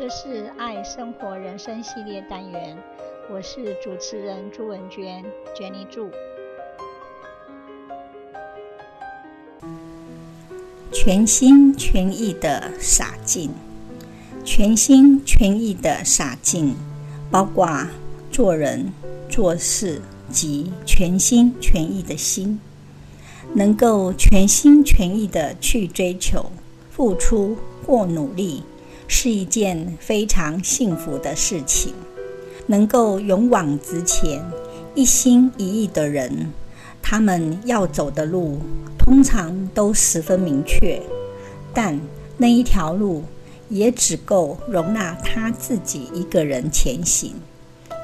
这是爱生活人生系列单元，我是主持人朱文娟，Jenny 朱。全心全意的洒尽，全心全意的洒尽，包括做人做事及全心全意的心，能够全心全意的去追求、付出或努力。是一件非常幸福的事情。能够勇往直前、一心一意的人，他们要走的路通常都十分明确，但那一条路也只够容纳他自己一个人前行，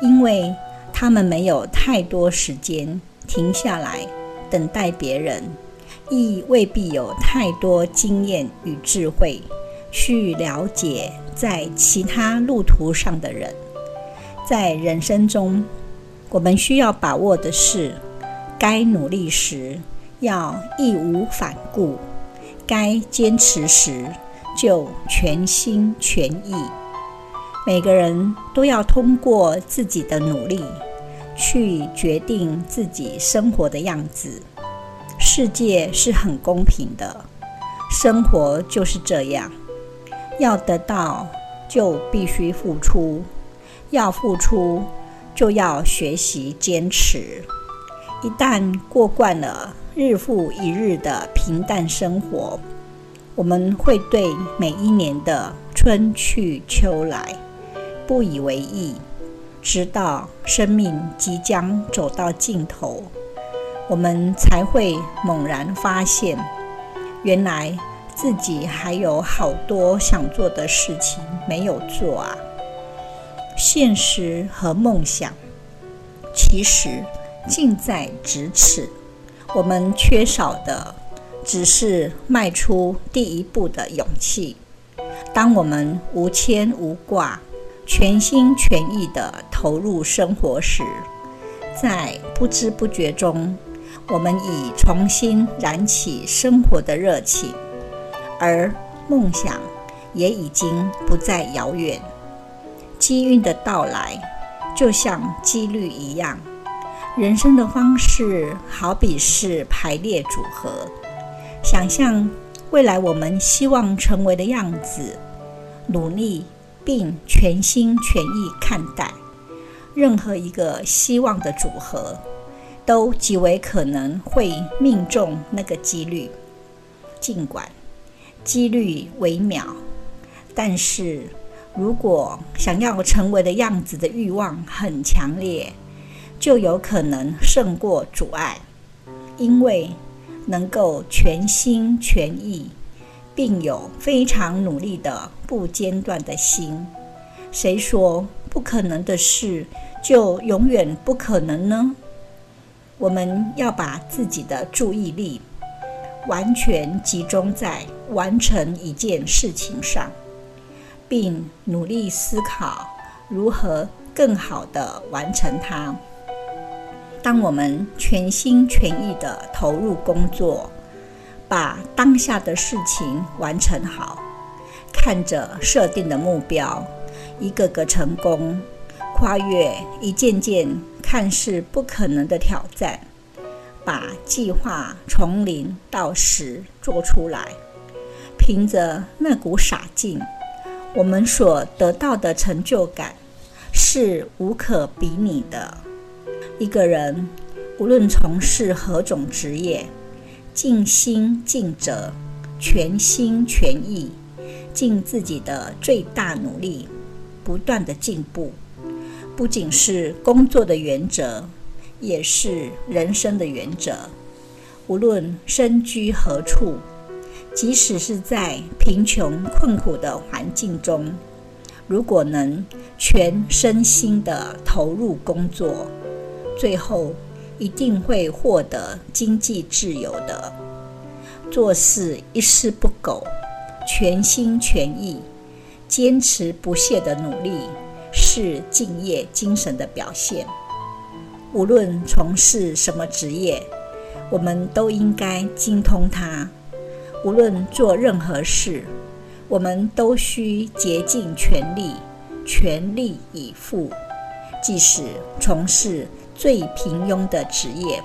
因为他们没有太多时间停下来等待别人，亦未必有太多经验与智慧。去了解在其他路途上的人，在人生中，我们需要把握的是：该努力时要义无反顾，该坚持时就全心全意。每个人都要通过自己的努力，去决定自己生活的样子。世界是很公平的，生活就是这样。要得到，就必须付出；要付出，就要学习坚持。一旦过惯了日复一日的平淡生活，我们会对每一年的春去秋来不以为意，直到生命即将走到尽头，我们才会猛然发现，原来。自己还有好多想做的事情没有做啊！现实和梦想其实近在咫尺，我们缺少的只是迈出第一步的勇气。当我们无牵无挂、全心全意地投入生活时，在不知不觉中，我们已重新燃起生活的热情。而梦想也已经不再遥远，机运的到来就像几率一样。人生的方式好比是排列组合，想象未来我们希望成为的样子，努力并全心全意看待。任何一个希望的组合，都极为可能会命中那个几率，尽管。几率微渺，但是如果想要成为的样子的欲望很强烈，就有可能胜过阻碍，因为能够全心全意，并有非常努力的不间断的心。谁说不可能的事就永远不可能呢？我们要把自己的注意力。完全集中在完成一件事情上，并努力思考如何更好地完成它。当我们全心全意地投入工作，把当下的事情完成好，看着设定的目标一个个成功，跨越一件件看似不可能的挑战。把计划从零到十做出来，凭着那股洒劲，我们所得到的成就感是无可比拟的。一个人无论从事何种职业，尽心尽责、全心全意，尽自己的最大努力，不断的进步，不仅是工作的原则。也是人生的原则。无论身居何处，即使是在贫穷困苦的环境中，如果能全身心地投入工作，最后一定会获得经济自由的。做事一丝不苟，全心全意，坚持不懈的努力，是敬业精神的表现。无论从事什么职业，我们都应该精通它。无论做任何事，我们都需竭尽全力，全力以赴，即使从事最平庸的职业，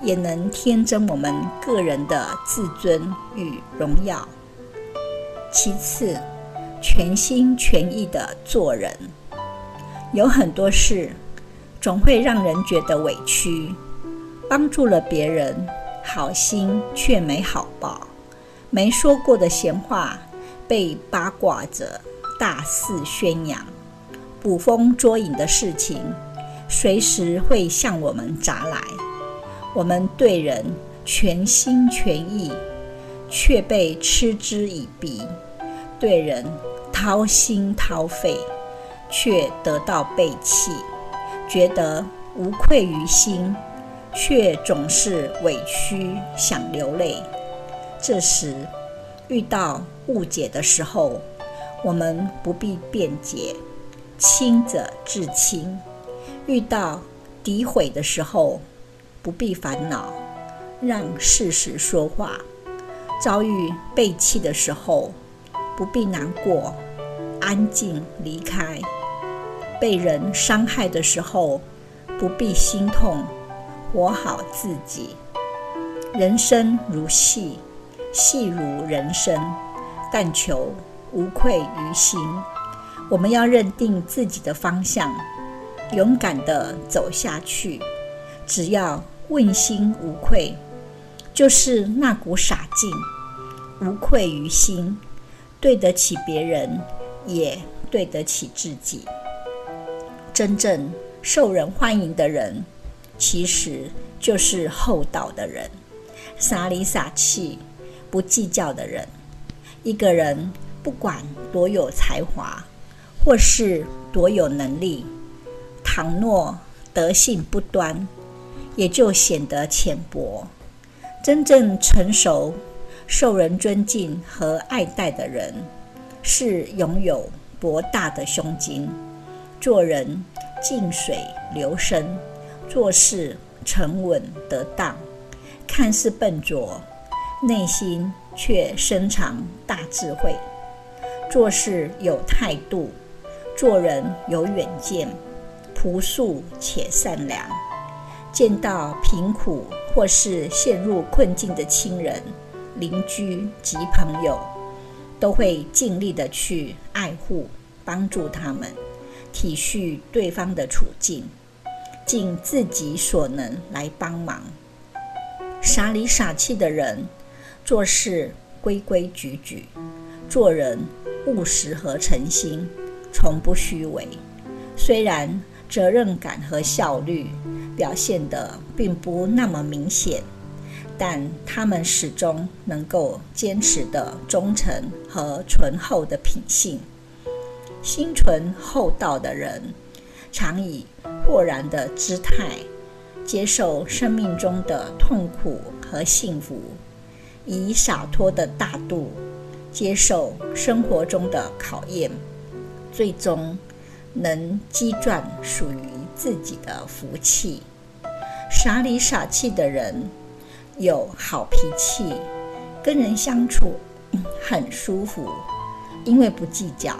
也能添增我们个人的自尊与荣耀。其次，全心全意地做人。有很多事，总会让人觉得委屈。帮助了别人，好心却没好报；没说过的闲话，被八卦着大肆宣扬；捕风捉影的事情，随时会向我们砸来。我们对人全心全意，却被嗤之以鼻；对人掏心掏肺，却得到背弃，觉得无愧于心，却总是委屈想流泪。这时遇到误解的时候，我们不必辩解，清者自清；遇到诋毁的时候，不必烦恼，让事实说话；遭遇背弃的时候，不必难过，安静离开；被人伤害的时候，不必心痛，活好自己。人生如戏，戏如人生，但求无愧于心。我们要认定自己的方向，勇敢地走下去。只要问心无愧，就是那股傻劲，无愧于心，对得起别人，也对得起自己。真正受人欢迎的人，其实就是厚道的人，傻里傻气、不计较的人。一个人不管多有才华，或是多有能力，倘若德性不端，也就显得浅薄。真正成熟、受人尊敬和爱戴的人，是拥有博大的胸襟，做人静水流深，做事沉稳得当。看似笨拙，内心却深藏大智慧。做事有态度，做人有远见，朴素且善良。见到贫苦或是陷入困境的亲人、邻居及朋友，都会尽力的去爱护、帮助他们，体恤对方的处境，尽自己所能来帮忙。傻里傻气的人，做事规规矩矩，做人务实和诚心，从不虚伪。虽然责任感和效率，表现得并不那么明显，但他们始终能够坚持的忠诚和醇厚的品性。心存厚道的人，常以豁然的姿态接受生命中的痛苦和幸福，以洒脱的大度接受生活中的考验，最终能积攒属于自己的福气。傻里傻气的人有好脾气，跟人相处 很舒服，因为不计较，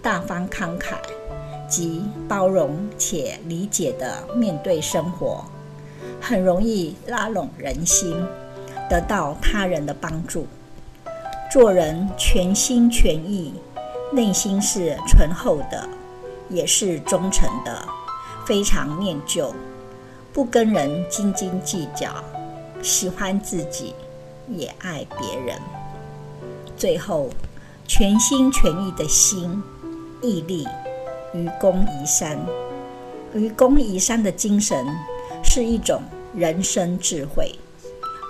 大方慷慨，及包容且理解的面对生活，很容易拉拢人心，得到他人的帮助。做人全心全意，内心是醇厚的，也是忠诚的，非常念旧。不跟人斤斤计较，喜欢自己，也爱别人。最后，全心全意的心，毅力，愚公移山。愚公移山的精神是一种人生智慧，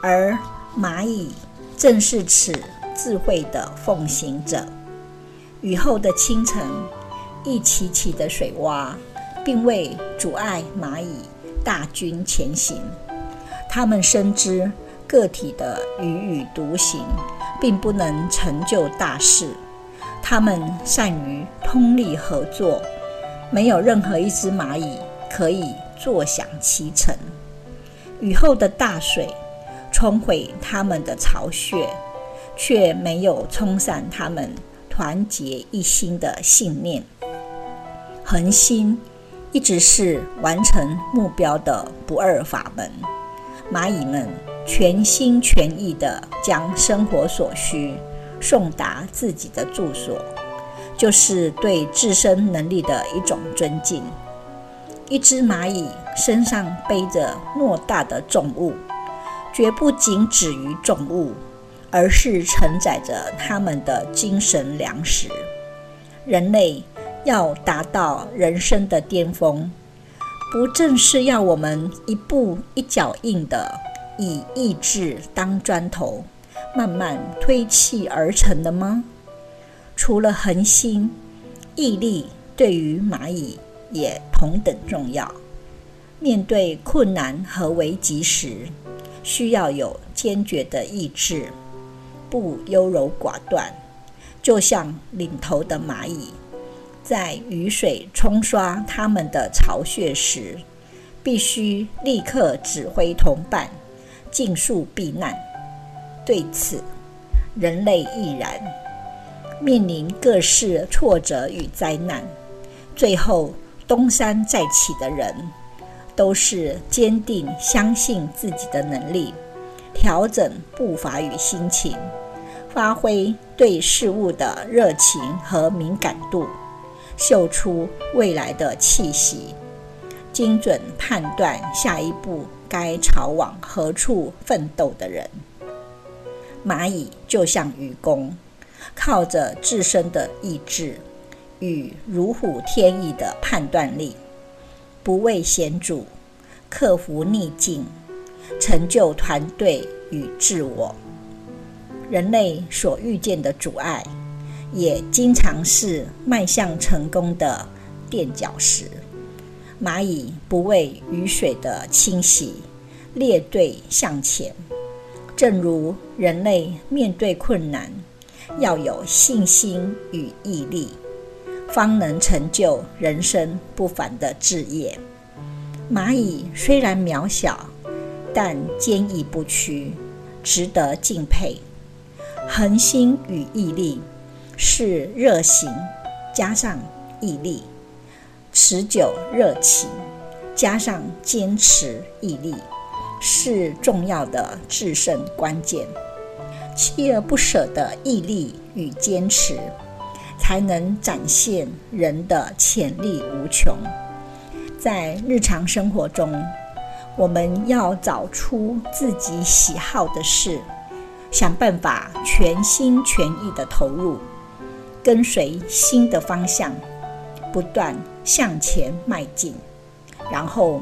而蚂蚁正是此智慧的奉行者。雨后的清晨，一起起的水洼，并未阻碍蚂蚁。大军前行，他们深知个体的踽踽独行并不能成就大事，他们善于通力合作，没有任何一只蚂蚁可以坐享其成。雨后的大水冲毁他们的巢穴，却没有冲散他们团结一心的信念。恒心一直是完成目标的不二法门。蚂蚁们全心全意地将生活所需送达自己的住所，就是对自身能力的一种尊敬。一只蚂蚁身上背着偌大的重物，绝不仅止于重物，而是承载着他们的精神粮食。人类要达到人生的巅峰，不正是要我们一步一脚印地以意志当砖头，慢慢推砌而成的吗？除了恒心，毅力对于蚂蚁。也同等重要。面对困难和危急时，需要有坚决的意志，不优柔寡断。就像领头的蚂蚁，在雨水冲刷他们的巢穴时，必须立刻指挥同伴，尽速避难。对此，人类亦然。面临各式挫折与灾难，最后。东山再起的人，都是坚定相信自己的能力，调整步伐与心情，发挥对事物的热情和敏感度，嗅出未来的气息，精准判断下一步该朝往何处奋斗的人。蚂蚁就像愚公，靠着自身的意志。与如虎添翼的判断力，不畏险阻，克服逆境，成就团队与自我。人类所遇见的阻碍，也经常是迈向成功的垫脚石。蚂蚁不畏雨水的侵袭，列队向前。正如人类面对困难，要有信心与毅力。方能成就人生不凡的志业。蚂蚁虽然渺小，但坚毅不屈，值得敬佩。恒心与毅力是热情加上毅力，持久热情加上坚持毅力，是重要的制胜关键。锲而不舍的毅力与坚持。才能展现人的潜力无穷。在日常生活中，我们要找出自己喜好的事，想办法全心全意地投入，跟随新的方向，不断向前迈进。然后，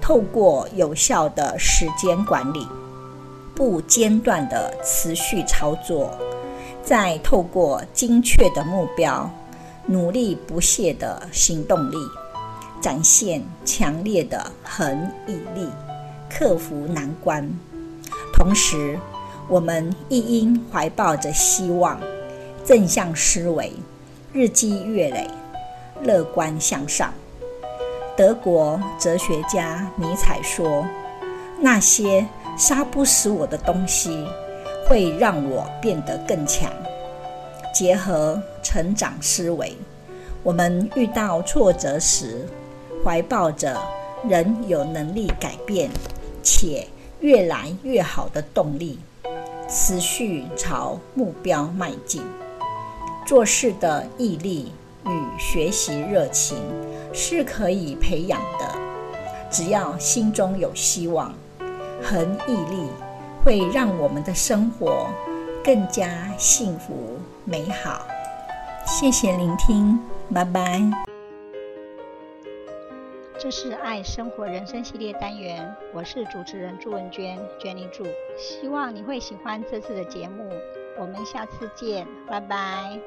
透过有效的时间管理，不间断地持续操作。再透过精确的目标、努力不懈的行动力，展现强烈的恒毅力，克服难关。同时，我们亦应怀抱着希望，正向思维，日积月累，乐观向上。德国哲学家尼采说：“那些杀不死我的东西。”会让我变得更强。结合成长思维，我们遇到挫折时，怀抱着人有能力改变且越来越好的动力，持续朝目标迈进。做事的毅力与学习热情是可以培养的，只要心中有希望，恒毅力。会让我们的生活更加幸福美好。谢谢聆听，拜拜。这是爱生活人生系列单元，我是主持人朱文娟娟丽柱。希望你会喜欢这次的节目，我们下次见，拜拜。